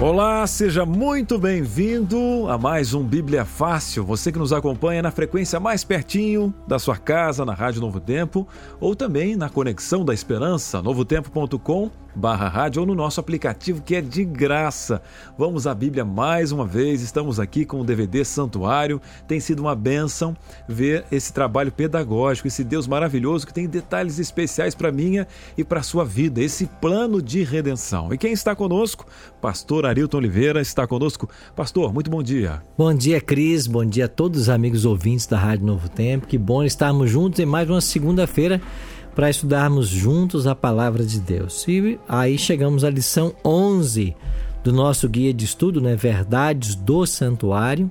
Olá, seja muito bem-vindo a mais um Bíblia Fácil. Você que nos acompanha na frequência mais pertinho da sua casa, na Rádio Novo Tempo, ou também na Conexão da Esperança, novotempo.com barra rádio ou no nosso aplicativo que é de graça. Vamos à Bíblia mais uma vez, estamos aqui com o DVD Santuário. Tem sido uma bênção ver esse trabalho pedagógico, esse Deus maravilhoso que tem detalhes especiais para minha e para sua vida, esse plano de redenção. E quem está conosco? Pastor Arilton Oliveira está conosco. Pastor, muito bom dia. Bom dia, Cris. Bom dia a todos os amigos ouvintes da Rádio Novo Tempo. Que bom estarmos juntos em mais uma segunda-feira para estudarmos juntos a palavra de Deus. E aí chegamos à lição 11 do nosso guia de estudo, né? Verdades do Santuário.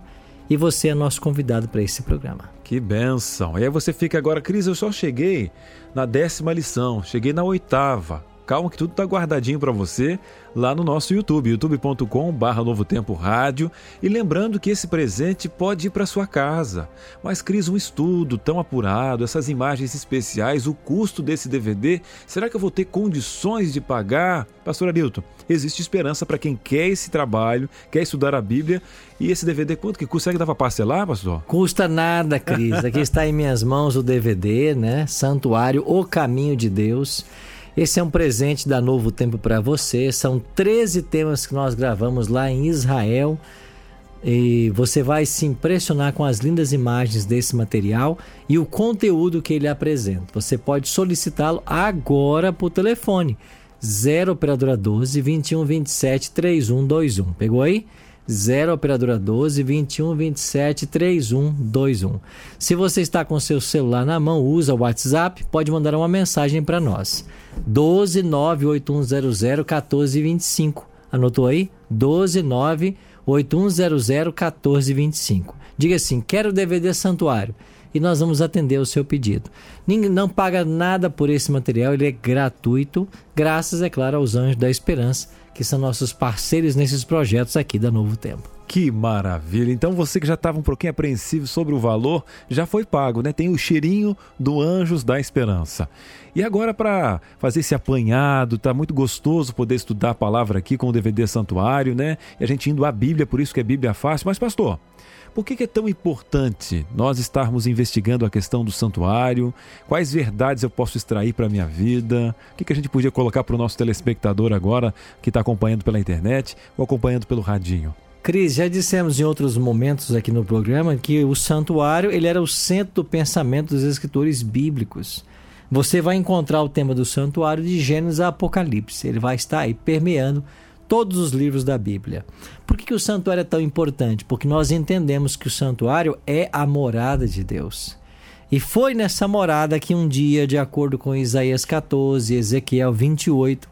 E você é nosso convidado para esse programa. Que benção! E aí você fica agora, Cris, eu só cheguei na décima lição, cheguei na oitava. Calma que tudo está guardadinho para você lá no nosso YouTube, youtube.com barra Novo Tempo Rádio. E lembrando que esse presente pode ir para sua casa. Mas, Cris, um estudo tão apurado, essas imagens especiais, o custo desse DVD, será que eu vou ter condições de pagar? Pastor Arilton, existe esperança para quem quer esse trabalho, quer estudar a Bíblia. E esse DVD, quanto que consegue dar para parcelar, pastor? Custa nada, Cris. Aqui está em minhas mãos o DVD, né? Santuário, O Caminho de Deus. Esse é um presente da Novo Tempo para você. São 13 temas que nós gravamos lá em Israel. E você vai se impressionar com as lindas imagens desse material e o conteúdo que ele apresenta. Você pode solicitá-lo agora por telefone. 0 operadora 12 21 27 3121. Pegou aí? 0 operadora 12 21 27 31 21. Se você está com seu celular na mão, usa o WhatsApp, pode mandar uma mensagem para nós. 12 98100 1425. Anotou aí? 12 98100 1425. Diga assim: quero DVD Santuário e nós vamos atender o seu pedido. Ninguém não paga nada por esse material, ele é gratuito, graças, é claro, aos Anjos da Esperança que são nossos parceiros nesses projetos aqui da Novo Tempo. Que maravilha! Então você que já estava um pouquinho apreensivo sobre o valor, já foi pago, né? Tem o cheirinho do Anjos da Esperança. E agora para fazer esse apanhado, tá muito gostoso poder estudar a palavra aqui com o DVD Santuário, né? E a gente indo à Bíblia, por isso que é Bíblia fácil. Mas pastor, por que é tão importante nós estarmos investigando a questão do santuário? Quais verdades eu posso extrair para a minha vida? O que a gente podia colocar para o nosso telespectador agora que está acompanhando pela internet ou acompanhando pelo radinho? Cris, já dissemos em outros momentos aqui no programa que o santuário ele era o centro do pensamento dos escritores bíblicos. Você vai encontrar o tema do santuário de Gênesis a Apocalipse. Ele vai estar aí permeando todos os livros da Bíblia. Por que, que o santuário é tão importante? Porque nós entendemos que o santuário é a morada de Deus. E foi nessa morada que um dia, de acordo com Isaías 14 e Ezequiel 28,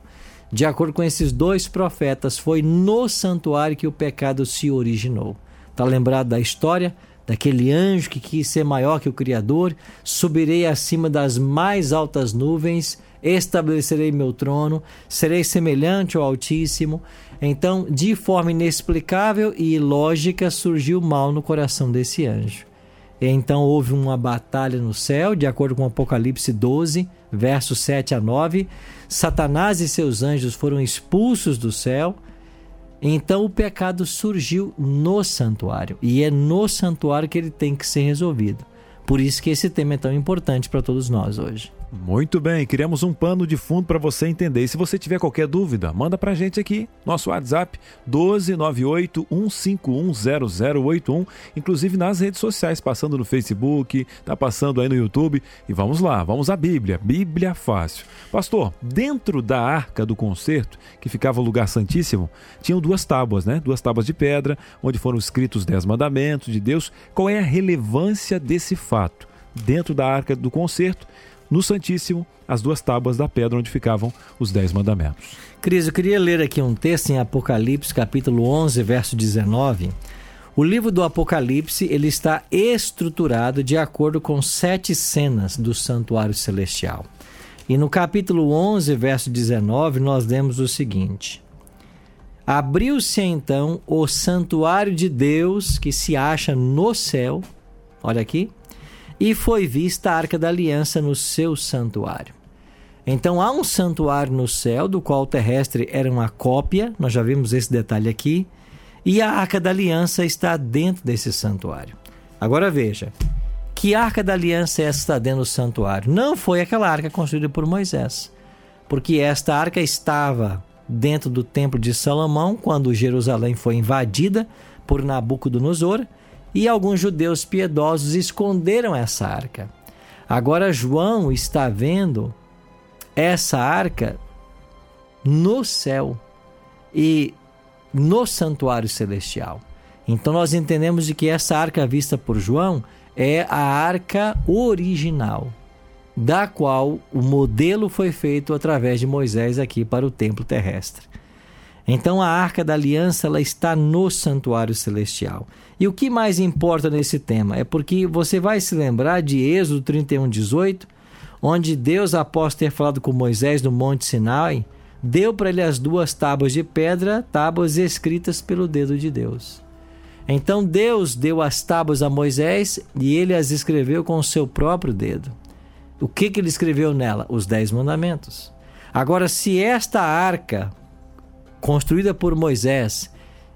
de acordo com esses dois profetas, foi no santuário que o pecado se originou. Está lembrado da história? Daquele anjo que quis ser maior que o Criador, subirei acima das mais altas nuvens estabelecerei meu trono, serei semelhante ao Altíssimo. Então, de forma inexplicável e ilógica, surgiu mal no coração desse anjo. Então houve uma batalha no céu, de acordo com Apocalipse 12, versos 7 a 9. Satanás e seus anjos foram expulsos do céu. Então o pecado surgiu no santuário. E é no santuário que ele tem que ser resolvido. Por isso que esse tema é tão importante para todos nós hoje. Muito bem, criamos um pano de fundo para você entender. E se você tiver qualquer dúvida, manda para a gente aqui, nosso WhatsApp 12981510081, inclusive nas redes sociais, passando no Facebook, tá passando aí no YouTube. E vamos lá, vamos à Bíblia, Bíblia fácil. Pastor, dentro da arca do concerto, que ficava o lugar santíssimo, tinham duas tábuas, né? Duas tábuas de pedra, onde foram escritos os dez mandamentos de Deus. Qual é a relevância desse fato? Dentro da arca do concerto, no Santíssimo as duas tábuas da pedra onde ficavam os dez mandamentos. Cris, eu queria ler aqui um texto em Apocalipse, capítulo 11, verso 19. O livro do Apocalipse ele está estruturado de acordo com sete cenas do santuário celestial. E no capítulo 11, verso 19, nós lemos o seguinte: Abriu-se então o santuário de Deus que se acha no céu, olha aqui, e foi vista a arca da aliança no seu santuário. Então há um santuário no céu, do qual o terrestre era uma cópia, nós já vimos esse detalhe aqui, e a arca da aliança está dentro desse santuário. Agora veja, que arca da aliança essa está dentro do santuário? Não foi aquela arca construída por Moisés, porque esta arca estava dentro do templo de Salomão quando Jerusalém foi invadida por Nabucodonosor e alguns judeus piedosos esconderam essa arca. Agora João está vendo essa arca no céu e no santuário celestial. Então nós entendemos de que essa arca vista por João é a arca original, da qual o modelo foi feito através de Moisés aqui para o templo terrestre. Então a arca da aliança ela está no santuário celestial. E o que mais importa nesse tema é porque você vai se lembrar de Êxodo 31:18, onde Deus após ter falado com Moisés no Monte Sinai, deu para ele as duas tábuas de pedra, tábuas escritas pelo dedo de Deus. Então Deus deu as tábuas a Moisés e ele as escreveu com o seu próprio dedo. O que, que ele escreveu nela? Os Dez Mandamentos. Agora, se esta arca, construída por Moisés,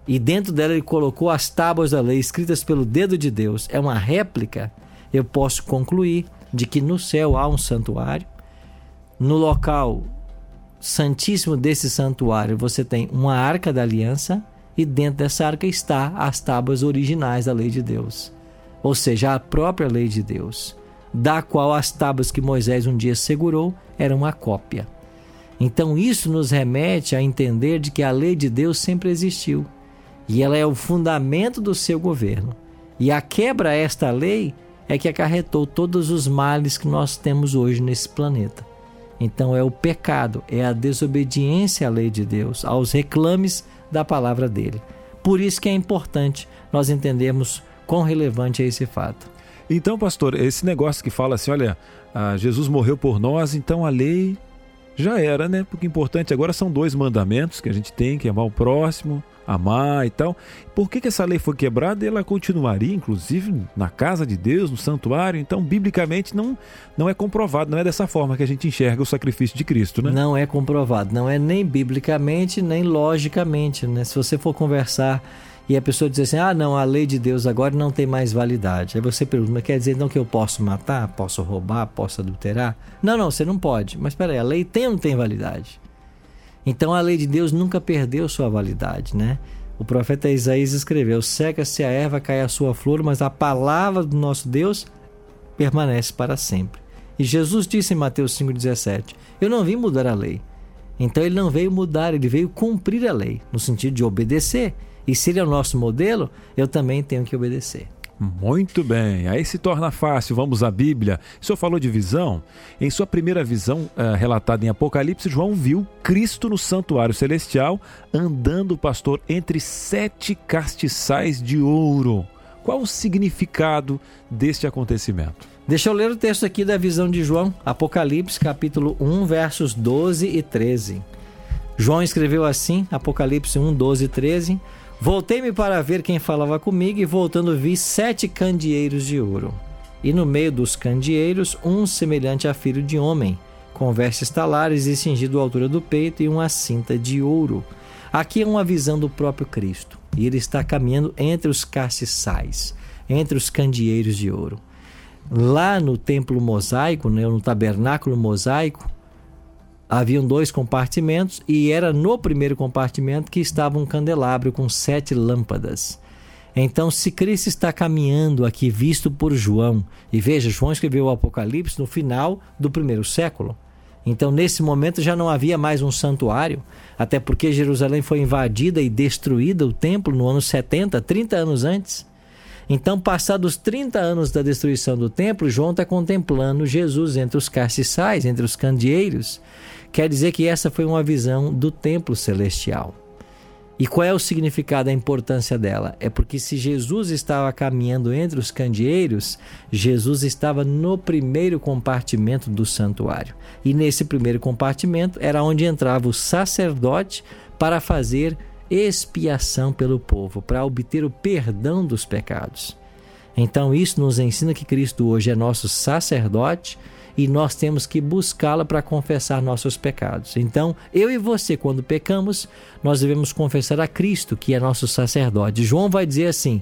e dentro dela ele colocou as tábuas da lei escritas pelo dedo de Deus, é uma réplica, eu posso concluir de que no céu há um santuário, no local santíssimo desse santuário você tem uma arca da aliança e dentro dessa arca está as tábuas originais da lei de Deus, ou seja, a própria lei de Deus, da qual as tábuas que Moisés um dia segurou eram uma cópia. Então isso nos remete a entender de que a lei de Deus sempre existiu e ela é o fundamento do seu governo. E a quebra a esta lei é que acarretou todos os males que nós temos hoje nesse planeta. Então é o pecado, é a desobediência à lei de Deus, aos reclames da palavra dele. Por isso que é importante nós entendermos quão relevante é esse fato. Então, pastor, esse negócio que fala assim, olha, ah, Jesus morreu por nós, então a lei já era, né? Porque o importante agora são dois mandamentos que a gente tem, que é amar o próximo amar e tal. Por que, que essa lei foi quebrada? Ela continuaria, inclusive, na casa de Deus, no santuário. Então, biblicamente, não, não é comprovado. Não é dessa forma que a gente enxerga o sacrifício de Cristo, né? Não é comprovado. Não é nem biblicamente, nem logicamente. Né? Se você for conversar e a pessoa diz assim: ah, não, a lei de Deus agora não tem mais validade. Aí você pergunta: mas quer dizer então que eu posso matar, posso roubar, posso adulterar? Não, não, você não pode. Mas espera aí, a lei tem ou não tem validade? Então a lei de Deus nunca perdeu sua validade, né? O profeta Isaías escreveu: Seca-se a erva, cai a sua flor, mas a palavra do nosso Deus permanece para sempre. E Jesus disse em Mateus 5,17: Eu não vim mudar a lei. Então ele não veio mudar, ele veio cumprir a lei, no sentido de obedecer. E se ele é o nosso modelo, eu também tenho que obedecer. Muito bem, aí se torna fácil. Vamos à Bíblia. O senhor falou de visão. Em sua primeira visão, uh, relatada em Apocalipse, João viu Cristo no santuário celestial, andando, pastor, entre sete castiçais de ouro. Qual o significado deste acontecimento? Deixa eu ler o texto aqui da visão de João, Apocalipse, capítulo 1, versos 12 e 13. João escreveu assim, Apocalipse 1, 12 e 13. Voltei-me para ver quem falava comigo e voltando vi sete candeeiros de ouro. E no meio dos candeeiros, um semelhante a filho de homem, com vestes talares e cingido à altura do peito e uma cinta de ouro. Aqui é uma visão do próprio Cristo. E ele está caminhando entre os castiçais, entre os candeeiros de ouro. Lá no templo mosaico, né, no tabernáculo mosaico, Haviam dois compartimentos e era no primeiro compartimento que estava um candelabro com sete lâmpadas. Então, se Cristo está caminhando aqui, visto por João, e veja, João escreveu o Apocalipse no final do primeiro século. Então, nesse momento já não havia mais um santuário, até porque Jerusalém foi invadida e destruída o templo no ano 70, 30 anos antes. Então, passados 30 anos da destruição do templo, João está contemplando Jesus entre os castiçais, entre os candeeiros. Quer dizer que essa foi uma visão do templo celestial. E qual é o significado, a importância dela? É porque se Jesus estava caminhando entre os candeeiros, Jesus estava no primeiro compartimento do santuário. E nesse primeiro compartimento era onde entrava o sacerdote para fazer expiação pelo povo, para obter o perdão dos pecados. Então, isso nos ensina que Cristo hoje é nosso sacerdote e nós temos que buscá-la para confessar nossos pecados. Então, eu e você, quando pecamos, nós devemos confessar a Cristo, que é nosso sacerdote. João vai dizer assim: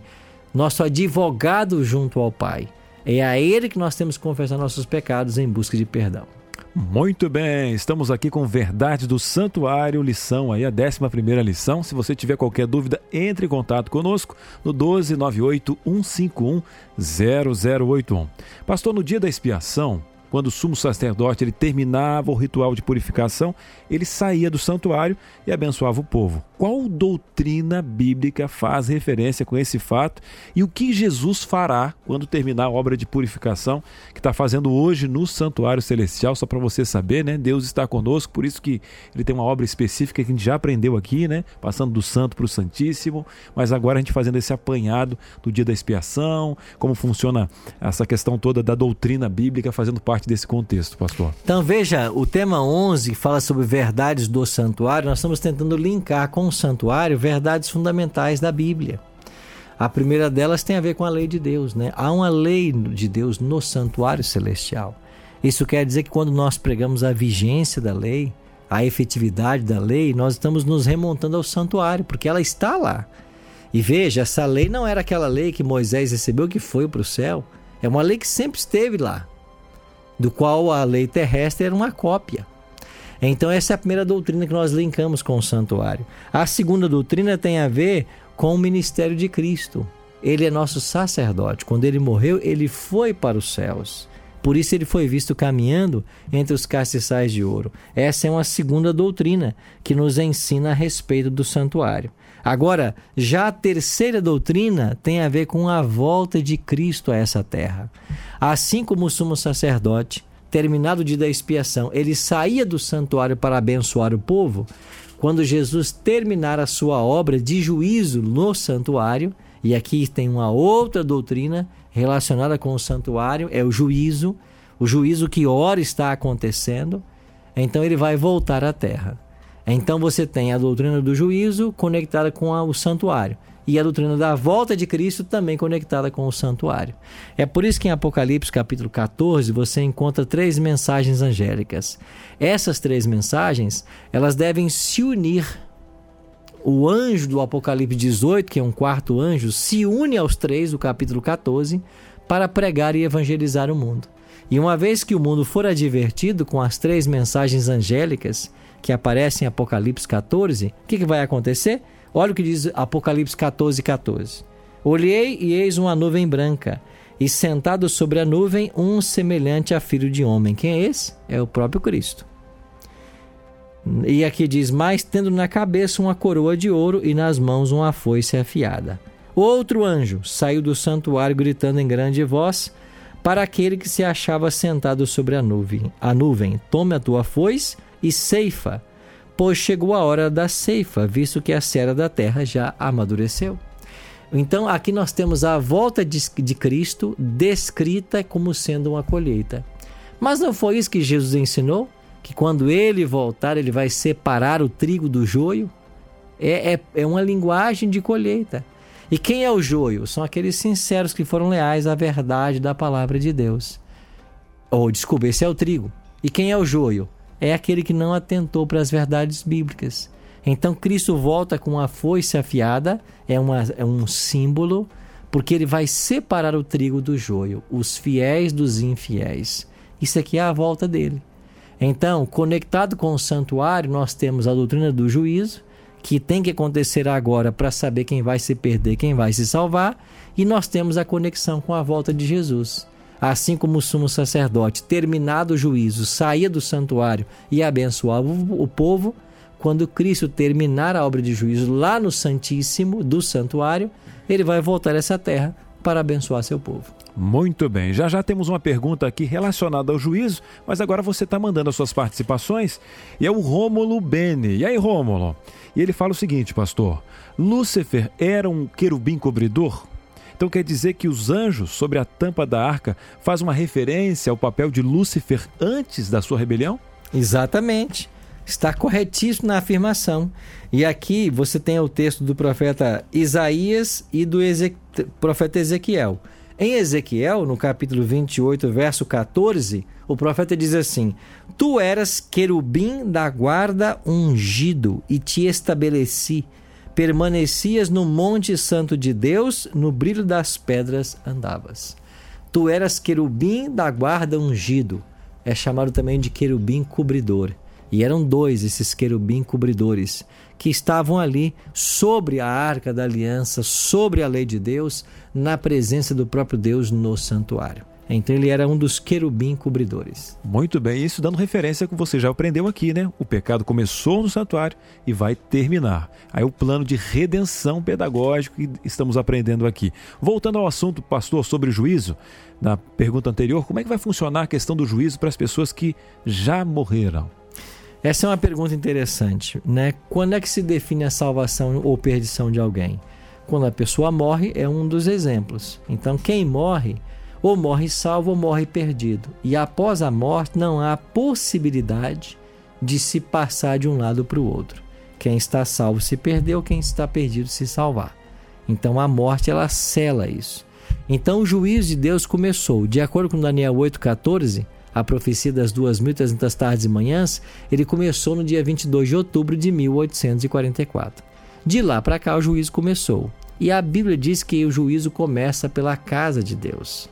nosso advogado junto ao Pai. É a Ele que nós temos que confessar nossos pecados em busca de perdão. Muito bem, estamos aqui com Verdade do Santuário, lição aí, a 11 lição. Se você tiver qualquer dúvida, entre em contato conosco no 1298 151 0081. Pastor, no dia da expiação, quando o sumo sacerdote ele terminava o ritual de purificação, ele saía do santuário e abençoava o povo. Qual doutrina bíblica faz referência com esse fato e o que Jesus fará quando terminar a obra de purificação que está fazendo hoje no santuário celestial? Só para você saber, né? Deus está conosco, por isso que ele tem uma obra específica que a gente já aprendeu aqui, né? Passando do santo para o santíssimo, mas agora a gente fazendo esse apanhado do dia da expiação, como funciona essa questão toda da doutrina bíblica fazendo parte desse contexto, pastor. Então veja, o tema 11 fala sobre verdades do santuário. Nós estamos tentando linkar com o santuário verdades fundamentais da Bíblia. A primeira delas tem a ver com a lei de Deus, né? Há uma lei de Deus no santuário celestial. Isso quer dizer que quando nós pregamos a vigência da lei, a efetividade da lei, nós estamos nos remontando ao santuário, porque ela está lá. E veja, essa lei não era aquela lei que Moisés recebeu que foi para o céu. É uma lei que sempre esteve lá, do qual a lei terrestre era uma cópia. Então, essa é a primeira doutrina que nós linkamos com o santuário. A segunda doutrina tem a ver com o ministério de Cristo. Ele é nosso sacerdote. Quando ele morreu, ele foi para os céus. Por isso ele foi visto caminhando entre os castiçais de ouro. Essa é uma segunda doutrina que nos ensina a respeito do santuário. Agora, já a terceira doutrina tem a ver com a volta de Cristo a essa terra. Assim como o sumo sacerdote terminado o dia da expiação, ele saía do santuário para abençoar o povo, quando Jesus terminar a sua obra de juízo no santuário, e aqui tem uma outra doutrina relacionada com o santuário, é o juízo, o juízo que ora está acontecendo, então ele vai voltar à terra. Então você tem a doutrina do juízo conectada com o santuário e a doutrina da volta de Cristo também conectada com o santuário. É por isso que em Apocalipse capítulo 14 você encontra três mensagens angélicas. Essas três mensagens, elas devem se unir. O anjo do Apocalipse 18, que é um quarto anjo, se une aos três do capítulo 14 para pregar e evangelizar o mundo. E uma vez que o mundo for advertido com as três mensagens angélicas que aparecem em Apocalipse 14, o que, que vai acontecer? Olha o que diz Apocalipse 14, 14. Olhei e eis uma nuvem branca, e sentado sobre a nuvem um semelhante a filho de homem. Quem é esse? É o próprio Cristo. E aqui diz: Mas tendo na cabeça uma coroa de ouro e nas mãos uma foice afiada. Outro anjo saiu do santuário gritando em grande voz para aquele que se achava sentado sobre a nuvem: A nuvem, tome a tua foice e ceifa pois chegou a hora da ceifa, visto que a cera da terra já amadureceu. Então, aqui nós temos a volta de, de Cristo descrita como sendo uma colheita. Mas não foi isso que Jesus ensinou? Que quando ele voltar, ele vai separar o trigo do joio? É, é, é uma linguagem de colheita. E quem é o joio? São aqueles sinceros que foram leais à verdade da palavra de Deus. Ou, oh, desculpa, esse é o trigo. E quem é o joio? é aquele que não atentou para as verdades bíblicas. Então Cristo volta com a foice afiada, é, uma, é um símbolo, porque ele vai separar o trigo do joio, os fiéis dos infiéis. Isso aqui é a volta dele. Então, conectado com o santuário, nós temos a doutrina do juízo, que tem que acontecer agora para saber quem vai se perder, quem vai se salvar, e nós temos a conexão com a volta de Jesus. Assim como o sumo sacerdote, terminado o juízo, saía do santuário e abençoava o povo, quando Cristo terminar a obra de juízo lá no Santíssimo do santuário, ele vai voltar a essa terra para abençoar seu povo. Muito bem, já já temos uma pergunta aqui relacionada ao juízo, mas agora você está mandando as suas participações e é o Rômulo Bene. E aí, Rômulo? E ele fala o seguinte, pastor: Lúcifer era um querubim cobridor? Então quer dizer que os anjos sobre a tampa da arca faz uma referência ao papel de Lúcifer antes da sua rebelião? Exatamente. Está corretíssimo na afirmação. E aqui você tem o texto do profeta Isaías e do profeta Ezequiel. Em Ezequiel, no capítulo 28, verso 14, o profeta diz assim: Tu eras querubim da guarda ungido e te estabeleci. Permanecias no monte santo de Deus, no brilho das pedras andavas. Tu eras querubim da guarda ungido. É chamado também de querubim cobridor. E eram dois esses querubim cobridores que estavam ali sobre a arca da aliança, sobre a lei de Deus, na presença do próprio Deus no santuário. Então ele era um dos querubim cobridores. Muito bem, isso dando referência que você já aprendeu aqui, né? O pecado começou no santuário e vai terminar. Aí o plano de redenção pedagógico que estamos aprendendo aqui. Voltando ao assunto, pastor, sobre o juízo, na pergunta anterior, como é que vai funcionar a questão do juízo para as pessoas que já morreram? Essa é uma pergunta interessante, né? Quando é que se define a salvação ou perdição de alguém? Quando a pessoa morre é um dos exemplos. Então, quem morre, ou morre salvo ou morre perdido. E após a morte não há possibilidade de se passar de um lado para o outro. Quem está salvo se perdeu, quem está perdido se salvar. Então a morte ela cela isso. Então o juízo de Deus começou, de acordo com Daniel 8:14, a profecia das 2.300 tardes e manhãs, ele começou no dia 22 de outubro de 1844. De lá para cá, o juízo começou. E a Bíblia diz que o juízo começa pela casa de Deus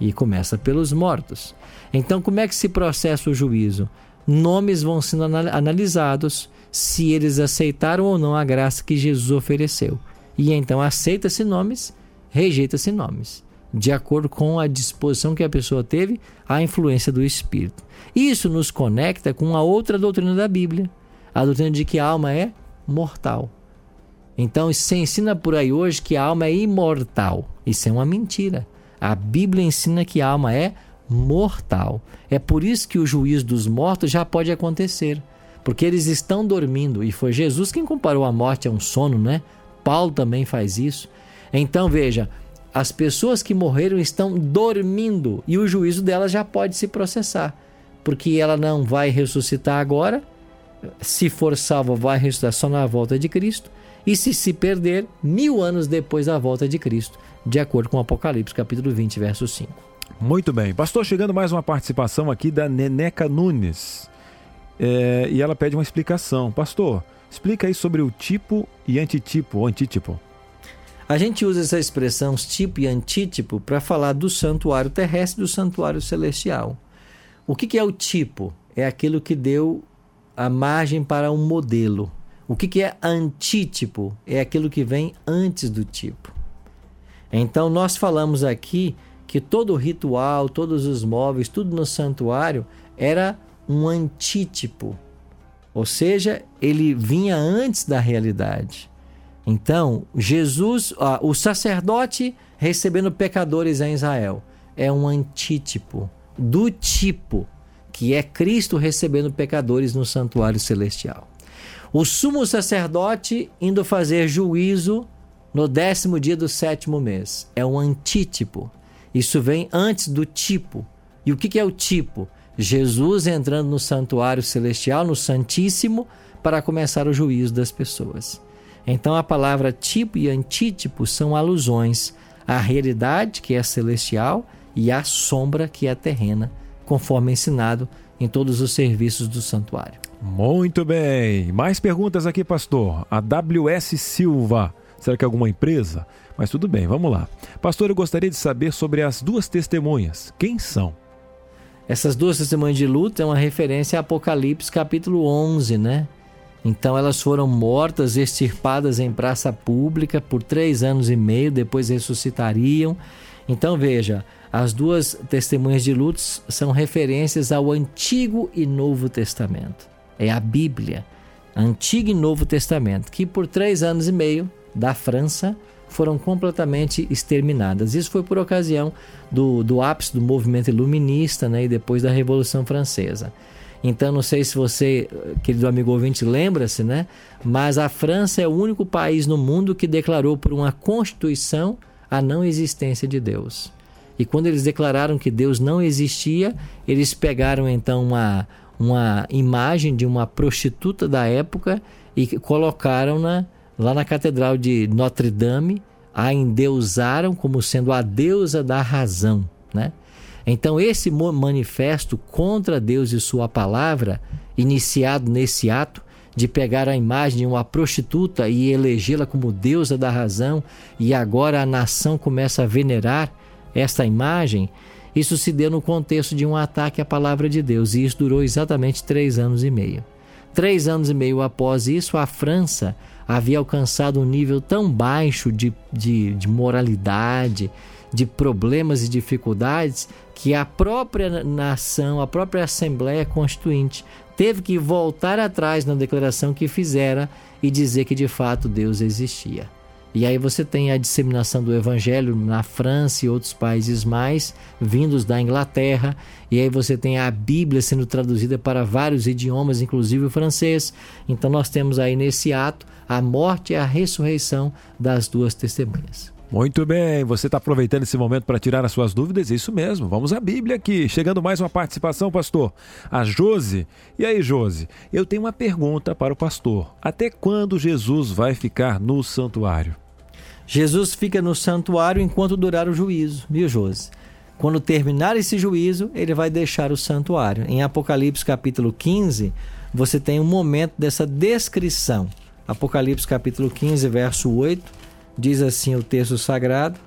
e começa pelos mortos. Então, como é que se processa o juízo? Nomes vão sendo analisados se eles aceitaram ou não a graça que Jesus ofereceu. E então aceita-se nomes, rejeita-se nomes de acordo com a disposição que a pessoa teve, a influência do Espírito. Isso nos conecta com a outra doutrina da Bíblia, a doutrina de que a alma é mortal. Então, se ensina por aí hoje que a alma é imortal. Isso é uma mentira. A Bíblia ensina que a alma é mortal. É por isso que o juízo dos mortos já pode acontecer, porque eles estão dormindo e foi Jesus quem comparou a morte a um sono, né? Paulo também faz isso. Então, veja, as pessoas que morreram estão dormindo e o juízo delas já pode se processar, porque ela não vai ressuscitar agora. Se for salva, vai ressuscitar só na volta de Cristo. E se se perder, mil anos depois da volta de Cristo, de acordo com Apocalipse, capítulo 20, verso 5. Muito bem. Pastor, chegando mais uma participação aqui da Neneca Nunes. É, e ela pede uma explicação. Pastor, explica aí sobre o tipo e antitipo, ou antítipo. A gente usa essa expressão tipo e antítipo para falar do santuário terrestre e do santuário celestial. O que, que, é o tipo? É aquilo que deu a margem para um modelo. O que, que é antítipo? É aquilo que vem antes do tipo. Então, nós falamos aqui que todo o ritual, todos os móveis, tudo no santuário era um antítipo. Ou seja, ele vinha antes da realidade. Então, Jesus, ah, o sacerdote recebendo pecadores em Israel, é um antítipo do tipo que é Cristo recebendo pecadores no santuário celestial. O sumo sacerdote indo fazer juízo no décimo dia do sétimo mês é um antítipo. Isso vem antes do tipo. E o que é o tipo? Jesus entrando no santuário celestial, no Santíssimo, para começar o juízo das pessoas. Então a palavra tipo e antítipo são alusões à realidade, que é celestial, e à sombra, que é terrena, conforme ensinado em todos os serviços do santuário. Muito bem. Mais perguntas aqui, pastor. A WS Silva. Será que é alguma empresa? Mas tudo bem, vamos lá. Pastor, eu gostaria de saber sobre as duas testemunhas. Quem são? Essas duas testemunhas de luta é uma referência a Apocalipse capítulo 11, né? Então elas foram mortas, extirpadas em praça pública por três anos e meio, depois ressuscitariam. Então veja, as duas testemunhas de luto são referências ao Antigo e Novo Testamento. É a Bíblia, Antigo e Novo Testamento, que por três anos e meio, da França foram completamente exterminadas. Isso foi por ocasião do, do ápice do movimento iluminista né, e depois da Revolução Francesa. Então, não sei se você, querido amigo ouvinte, lembra-se, né? Mas a França é o único país no mundo que declarou por uma constituição a não existência de Deus. E quando eles declararam que Deus não existia, eles pegaram então uma, uma imagem de uma prostituta da época e colocaram-na lá na Catedral de Notre Dame, a endeusaram como sendo a deusa da razão, né? Então, esse manifesto contra Deus e Sua palavra, iniciado nesse ato de pegar a imagem de uma prostituta e elegê-la como deusa da razão, e agora a nação começa a venerar esta imagem, isso se deu no contexto de um ataque à palavra de Deus, e isso durou exatamente três anos e meio. Três anos e meio após isso, a França havia alcançado um nível tão baixo de, de, de moralidade, de problemas e dificuldades que a própria nação, a própria Assembleia Constituinte teve que voltar atrás na declaração que fizera e dizer que de fato Deus existia. E aí você tem a disseminação do evangelho na França e outros países mais, vindos da Inglaterra, e aí você tem a Bíblia sendo traduzida para vários idiomas, inclusive o francês. Então nós temos aí nesse ato a morte e a ressurreição das duas testemunhas. Muito bem, você está aproveitando esse momento para tirar as suas dúvidas? Isso mesmo, vamos à Bíblia aqui. Chegando mais uma participação, pastor. A Jose. E aí, Jose, eu tenho uma pergunta para o pastor. Até quando Jesus vai ficar no santuário? Jesus fica no santuário enquanto durar o juízo, viu, Jose? Quando terminar esse juízo, ele vai deixar o santuário. Em Apocalipse capítulo 15, você tem um momento dessa descrição. Apocalipse capítulo 15, verso 8 Diz assim o texto sagrado,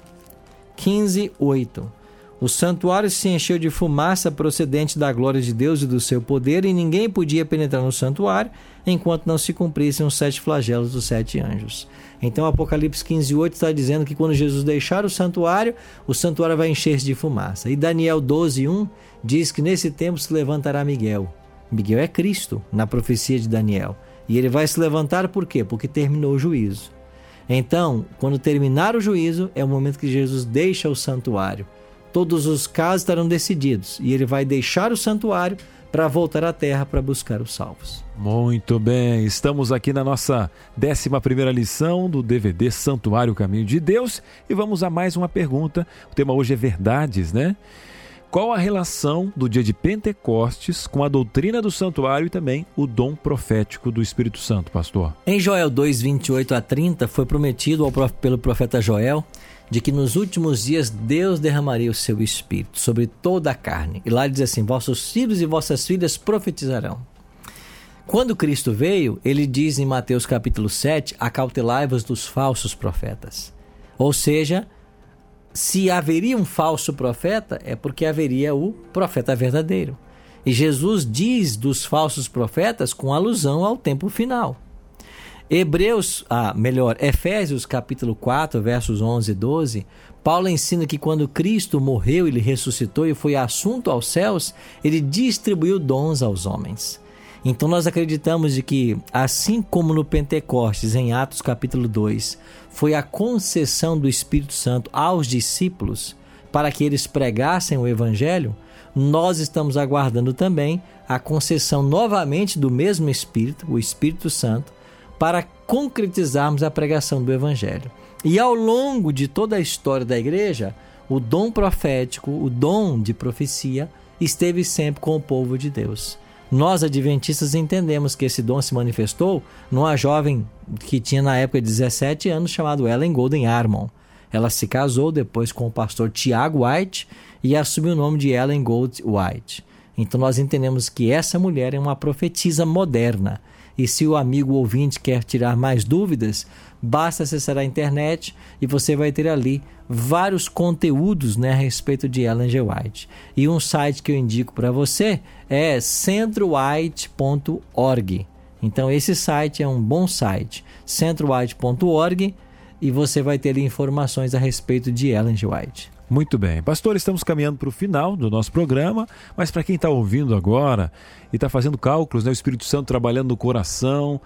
15, 8. O santuário se encheu de fumaça procedente da glória de Deus e do seu poder, e ninguém podia penetrar no santuário enquanto não se cumprissem os sete flagelos dos sete anjos. Então, Apocalipse 15, 8 está dizendo que quando Jesus deixar o santuário, o santuário vai encher-se de fumaça. E Daniel 12, 1 diz que nesse tempo se levantará Miguel. Miguel é Cristo, na profecia de Daniel. E ele vai se levantar por quê? Porque terminou o juízo. Então, quando terminar o juízo, é o momento que Jesus deixa o santuário. Todos os casos estarão decididos e ele vai deixar o santuário para voltar à terra para buscar os salvos. Muito bem, estamos aqui na nossa 11 lição do DVD Santuário Caminho de Deus e vamos a mais uma pergunta. O tema hoje é verdades, né? Qual a relação do dia de Pentecostes com a doutrina do santuário e também o dom profético do Espírito Santo, pastor? Em Joel 2, 28 a 30, foi prometido ao, pelo profeta Joel de que nos últimos dias Deus derramaria o seu Espírito sobre toda a carne. E lá diz assim: Vossos filhos e vossas filhas profetizarão. Quando Cristo veio, ele diz em Mateus capítulo 7: Acautelai-vos dos falsos profetas. Ou seja, se haveria um falso profeta, é porque haveria o profeta verdadeiro. E Jesus diz dos falsos profetas com alusão ao tempo final. Hebreus, ah, melhor, Efésios capítulo 4, versos 11 e 12, Paulo ensina que quando Cristo morreu, ele ressuscitou e foi assunto aos céus, ele distribuiu dons aos homens. Então nós acreditamos de que, assim como no Pentecostes, em Atos capítulo 2, foi a concessão do Espírito Santo aos discípulos para que eles pregassem o Evangelho, nós estamos aguardando também a concessão novamente do mesmo Espírito, o Espírito Santo, para concretizarmos a pregação do Evangelho. E ao longo de toda a história da igreja, o dom profético, o dom de profecia, esteve sempre com o povo de Deus. Nós, adventistas, entendemos que esse dom se manifestou numa jovem que tinha na época 17 anos, chamada Ellen Golden Armon. Ela se casou depois com o pastor Tiago White e assumiu o nome de Ellen Gold White. Então nós entendemos que essa mulher é uma profetisa moderna. E se o amigo ouvinte quer tirar mais dúvidas, basta acessar a internet e você vai ter ali vários conteúdos né, a respeito de Ellen G. White. E um site que eu indico para você é centrowhite.org. Então esse site é um bom site, centrowhite.org, e você vai ter ali informações a respeito de Ellen G. White. Muito bem. Pastor, estamos caminhando para o final do nosso programa, mas para quem está ouvindo agora e está fazendo cálculos, né, o Espírito Santo trabalhando no coração,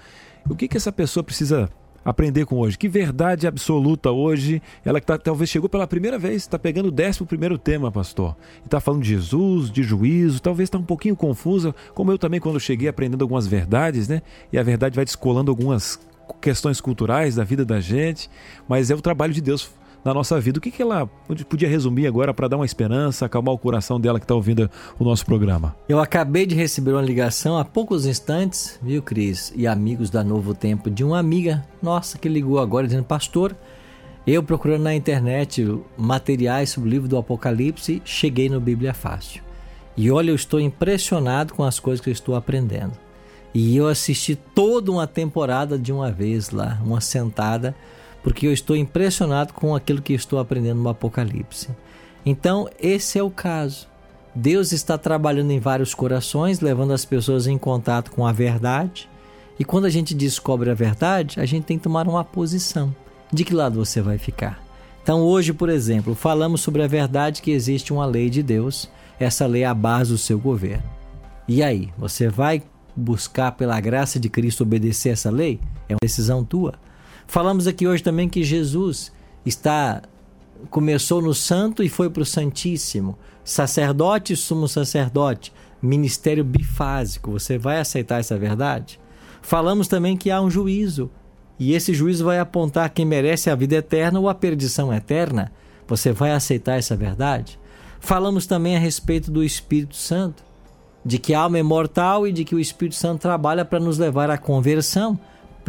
o que, que essa pessoa precisa aprender com hoje? Que verdade absoluta hoje, ela que tá, talvez chegou pela primeira vez, está pegando o décimo primeiro tema, pastor. E está falando de Jesus, de juízo, talvez está um pouquinho confusa, como eu também quando cheguei aprendendo algumas verdades, né? E a verdade vai descolando algumas questões culturais da vida da gente, mas é o trabalho de Deus na nossa vida. O que, que ela podia resumir agora para dar uma esperança, acalmar o coração dela que está ouvindo o nosso programa? Eu acabei de receber uma ligação há poucos instantes, viu, Cris, e amigos da Novo Tempo, de uma amiga nossa que ligou agora dizendo: Pastor, eu procurando na internet materiais sobre o livro do Apocalipse, cheguei no Bíblia Fácil. E olha, eu estou impressionado com as coisas que eu estou aprendendo. E eu assisti toda uma temporada de uma vez lá, uma sentada porque eu estou impressionado com aquilo que estou aprendendo no Apocalipse. Então, esse é o caso. Deus está trabalhando em vários corações, levando as pessoas em contato com a verdade. E quando a gente descobre a verdade, a gente tem que tomar uma posição. De que lado você vai ficar? Então, hoje, por exemplo, falamos sobre a verdade que existe uma lei de Deus. Essa lei é a base do seu governo. E aí, você vai buscar pela graça de Cristo obedecer essa lei? É uma decisão tua. Falamos aqui hoje também que Jesus está começou no santo e foi para o santíssimo. Sacerdote, sumo sacerdote, ministério bifásico. Você vai aceitar essa verdade? Falamos também que há um juízo. E esse juízo vai apontar quem merece a vida eterna ou a perdição eterna. Você vai aceitar essa verdade? Falamos também a respeito do Espírito Santo, de que a alma é mortal e de que o Espírito Santo trabalha para nos levar à conversão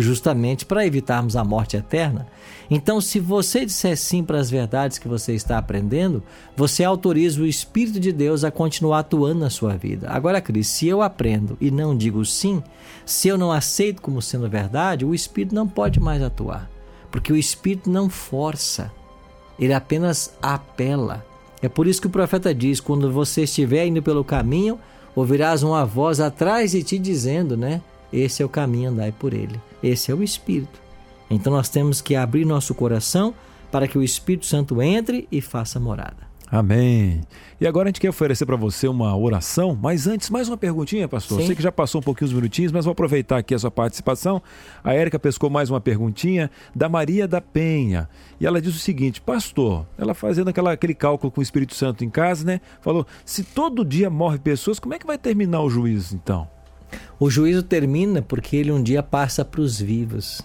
justamente para evitarmos a morte eterna. Então, se você disser sim para as verdades que você está aprendendo, você autoriza o Espírito de Deus a continuar atuando na sua vida. Agora, Cris, se eu aprendo e não digo sim, se eu não aceito como sendo verdade, o Espírito não pode mais atuar. Porque o Espírito não força, ele apenas apela. É por isso que o profeta diz: quando você estiver indo pelo caminho, ouvirás uma voz atrás de ti dizendo, né? Esse é o caminho, andai por ele. Esse é o Espírito. Então nós temos que abrir nosso coração para que o Espírito Santo entre e faça morada. Amém. E agora a gente quer oferecer para você uma oração, mas antes, mais uma perguntinha, pastor. Sim. Sei que já passou um pouquinho os minutinhos, mas vou aproveitar aqui a sua participação. A Érica pescou mais uma perguntinha da Maria da Penha. E ela diz o seguinte: Pastor, ela fazendo aquela, aquele cálculo com o Espírito Santo em casa, né? Falou: se todo dia morre pessoas, como é que vai terminar o juízo então? O juízo termina porque ele um dia passa para os vivos.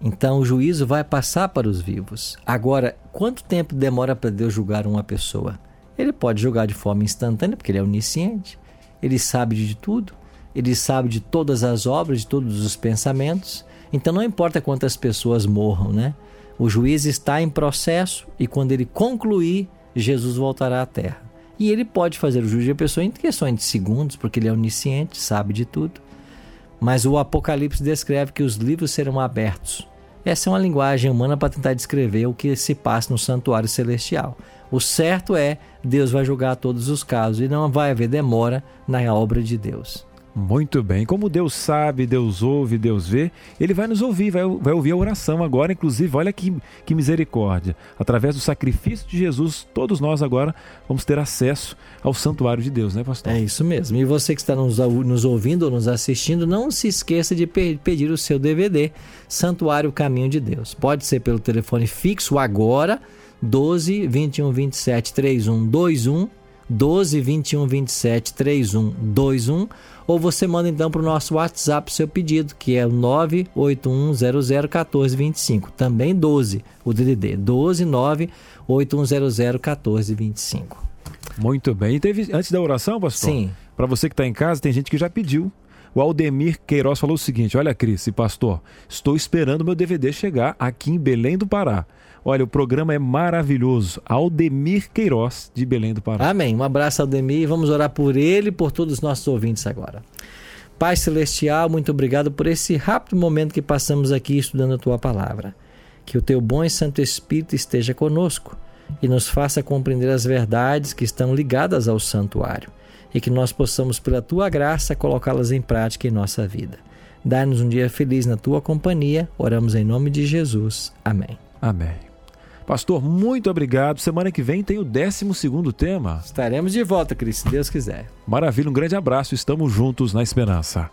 Então o juízo vai passar para os vivos. Agora, quanto tempo demora para Deus julgar uma pessoa? Ele pode julgar de forma instantânea, porque ele é onisciente. Ele sabe de tudo. Ele sabe de todas as obras, de todos os pensamentos. Então não importa quantas pessoas morram, né? O juiz está em processo e quando ele concluir, Jesus voltará à terra. E ele pode fazer o juízo de pessoa em questões de segundos, porque ele é onisciente, sabe de tudo. Mas o Apocalipse descreve que os livros serão abertos. Essa é uma linguagem humana para tentar descrever o que se passa no santuário celestial. O certo é, Deus vai julgar todos os casos e não vai haver demora na obra de Deus. Muito bem. Como Deus sabe, Deus ouve, Deus vê, Ele vai nos ouvir, vai, vai ouvir a oração agora. Inclusive, olha que, que misericórdia. Através do sacrifício de Jesus, todos nós agora vamos ter acesso ao santuário de Deus, né, pastor? É isso mesmo. E você que está nos, nos ouvindo ou nos assistindo, não se esqueça de pe pedir o seu DVD, Santuário Caminho de Deus. Pode ser pelo telefone fixo agora, 12 21 27 31 21 12 21 27 31 21 ou você manda então para o nosso WhatsApp seu pedido, que é o 981001425, também 12, o DDD, 12 981001425. Muito bem. E teve antes da oração, pastor? Sim. Para você que está em casa, tem gente que já pediu. O Aldemir Queiroz falou o seguinte: Olha, Cris e pastor, estou esperando meu DVD chegar aqui em Belém do Pará. Olha, o programa é maravilhoso. Aldemir Queiroz, de Belém do Pará. Amém. Um abraço, Aldemir. Vamos orar por ele e por todos os nossos ouvintes agora. Pai Celestial, muito obrigado por esse rápido momento que passamos aqui estudando a tua palavra. Que o teu bom e santo Espírito esteja conosco e nos faça compreender as verdades que estão ligadas ao santuário e que nós possamos, pela tua graça, colocá-las em prática em nossa vida. Dá-nos um dia feliz na tua companhia. Oramos em nome de Jesus. Amém. Amém. Pastor, muito obrigado. Semana que vem tem o 12 tema. Estaremos de volta, Cris, se Deus quiser. Maravilha, um grande abraço. Estamos juntos na esperança.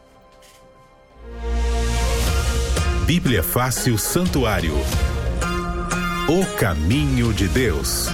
Bíblia Fácil Santuário. O caminho de Deus.